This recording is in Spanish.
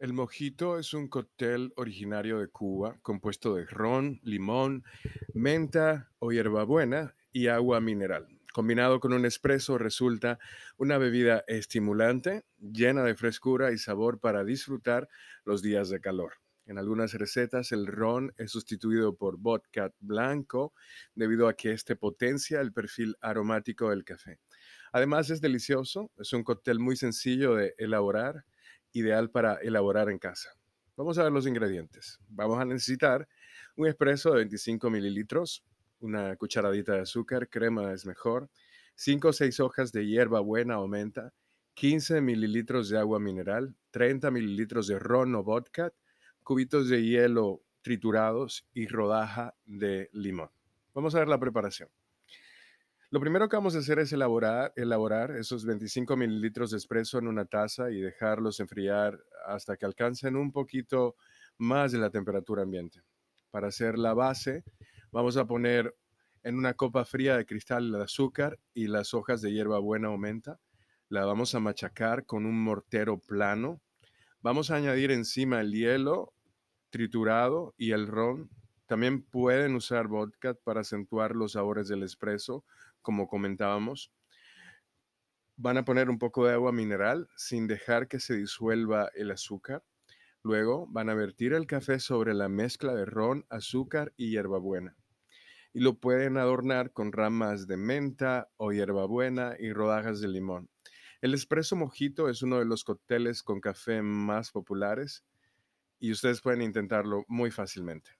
El mojito es un cóctel originario de Cuba, compuesto de ron, limón, menta o hierbabuena y agua mineral. Combinado con un espresso resulta una bebida estimulante, llena de frescura y sabor para disfrutar los días de calor. En algunas recetas el ron es sustituido por vodka blanco debido a que este potencia el perfil aromático del café. Además es delicioso, es un cóctel muy sencillo de elaborar ideal para elaborar en casa. Vamos a ver los ingredientes. Vamos a necesitar un espresso de 25 mililitros, una cucharadita de azúcar, crema es mejor, 5 o 6 hojas de hierba buena o menta, 15 mililitros de agua mineral, 30 mililitros de ron o vodka, cubitos de hielo triturados y rodaja de limón. Vamos a ver la preparación. Lo primero que vamos a hacer es elaborar, esos 25 mililitros de espresso en una taza y dejarlos enfriar hasta que alcancen un poquito más de la temperatura ambiente. Para hacer la base, vamos a poner en una copa fría de cristal el azúcar y las hojas de hierba buena o menta. La vamos a machacar con un mortero plano. Vamos a añadir encima el hielo triturado y el ron también pueden usar vodka para acentuar los sabores del espresso, como comentábamos. Van a poner un poco de agua mineral sin dejar que se disuelva el azúcar. Luego van a vertir el café sobre la mezcla de ron, azúcar y hierbabuena. Y lo pueden adornar con ramas de menta o hierbabuena y rodajas de limón. El espresso mojito es uno de los cócteles con café más populares y ustedes pueden intentarlo muy fácilmente.